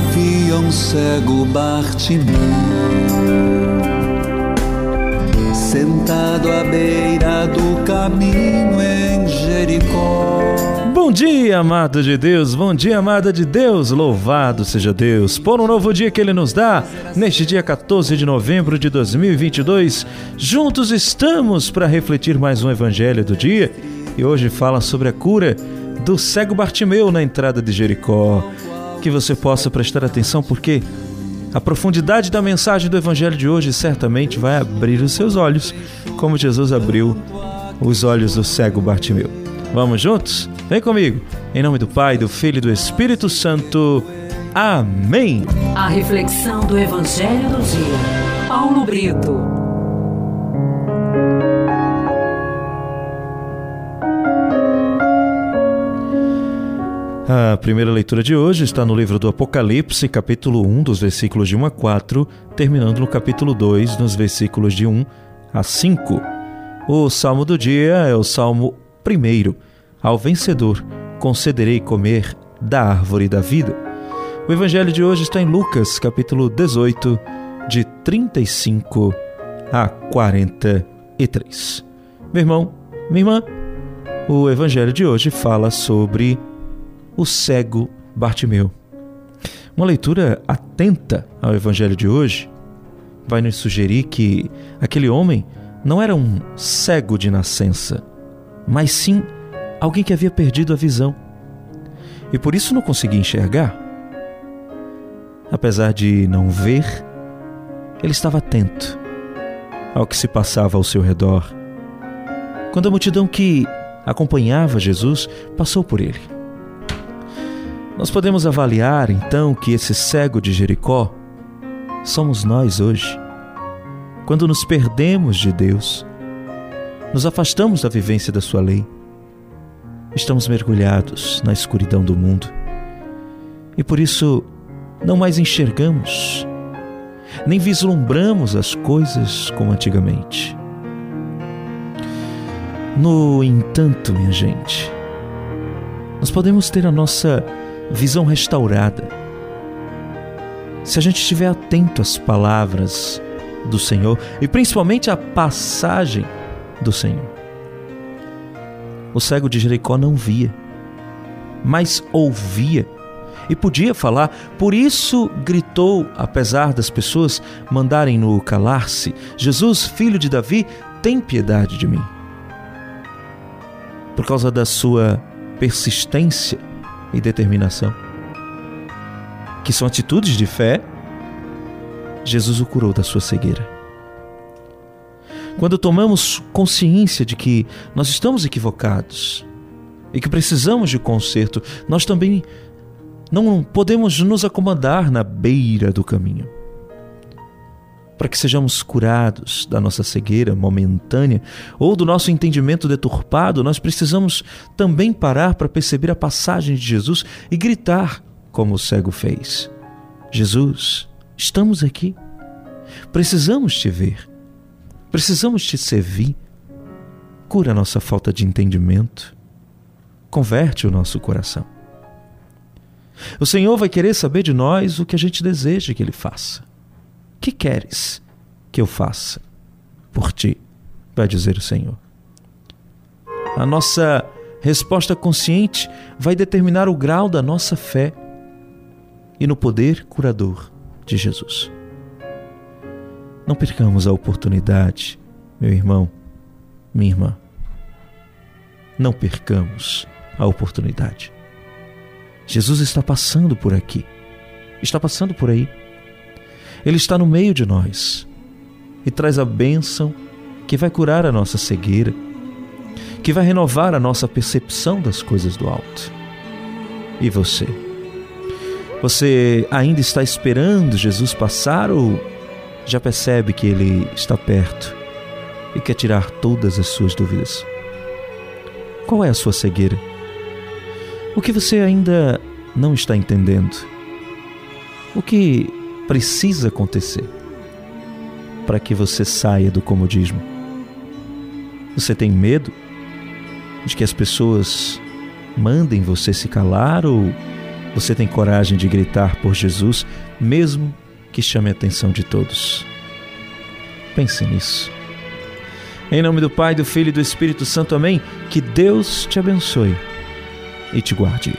havia um cego Bartimeu sentado à beira do caminho em Jericó. Bom dia, amado de Deus, bom dia, amada de Deus, louvado seja Deus por um novo dia que Ele nos dá, neste dia 14 de novembro de 2022. Juntos estamos para refletir mais um Evangelho do dia e hoje fala sobre a cura do cego Bartimeu na entrada de Jericó. Que você possa prestar atenção porque a profundidade da mensagem do Evangelho de hoje certamente vai abrir os seus olhos, como Jesus abriu os olhos do cego Bartimeu. Vamos juntos? Vem comigo. Em nome do Pai, do Filho e do Espírito Santo. Amém. A reflexão do Evangelho do dia. Paulo Brito. A primeira leitura de hoje está no livro do Apocalipse, capítulo 1, dos versículos de 1 a 4, terminando no capítulo 2, nos versículos de 1 a 5. O salmo do dia é o salmo 1. Ao vencedor concederei comer da árvore da vida. O evangelho de hoje está em Lucas, capítulo 18, de 35 a 43. Meu irmão, minha irmã, o evangelho de hoje fala sobre o cego Bartimeu. Uma leitura atenta ao Evangelho de hoje vai nos sugerir que aquele homem não era um cego de nascença, mas sim alguém que havia perdido a visão e por isso não conseguia enxergar. Apesar de não ver, ele estava atento ao que se passava ao seu redor. Quando a multidão que acompanhava Jesus passou por ele. Nós podemos avaliar então que esse cego de Jericó somos nós hoje. Quando nos perdemos de Deus, nos afastamos da vivência da Sua lei, estamos mergulhados na escuridão do mundo e por isso não mais enxergamos, nem vislumbramos as coisas como antigamente. No entanto, minha gente, nós podemos ter a nossa visão restaurada. Se a gente estiver atento às palavras do Senhor e principalmente à passagem do Senhor. O cego de Jericó não via, mas ouvia e podia falar, por isso gritou, apesar das pessoas mandarem-no calar-se: Jesus, filho de Davi, tem piedade de mim. Por causa da sua persistência, e determinação, que são atitudes de fé, Jesus o curou da sua cegueira. Quando tomamos consciência de que nós estamos equivocados e que precisamos de conserto, nós também não podemos nos acomodar na beira do caminho para que sejamos curados da nossa cegueira momentânea ou do nosso entendimento deturpado, nós precisamos também parar para perceber a passagem de Jesus e gritar, como o cego fez: Jesus, estamos aqui. Precisamos te ver. Precisamos te servir. Cura a nossa falta de entendimento. Converte o nosso coração. O Senhor vai querer saber de nós o que a gente deseja que Ele faça. Que queres que eu faça por ti? Vai dizer o Senhor. A nossa resposta consciente vai determinar o grau da nossa fé e no poder curador de Jesus. Não percamos a oportunidade, meu irmão, minha irmã. Não percamos a oportunidade. Jesus está passando por aqui, está passando por aí. Ele está no meio de nós e traz a bênção que vai curar a nossa cegueira, que vai renovar a nossa percepção das coisas do alto. E você? Você ainda está esperando Jesus passar ou já percebe que ele está perto e quer tirar todas as suas dúvidas? Qual é a sua cegueira? O que você ainda não está entendendo? O que precisa acontecer para que você saia do comodismo? Você tem medo de que as pessoas mandem você se calar ou Você tem coragem de gritar por Jesus, mesmo que chame a atenção de todos. Pense nisso. Em nome do Pai, do Filho e do Espírito Santo, amém. Que Deus te abençoe e te guarde.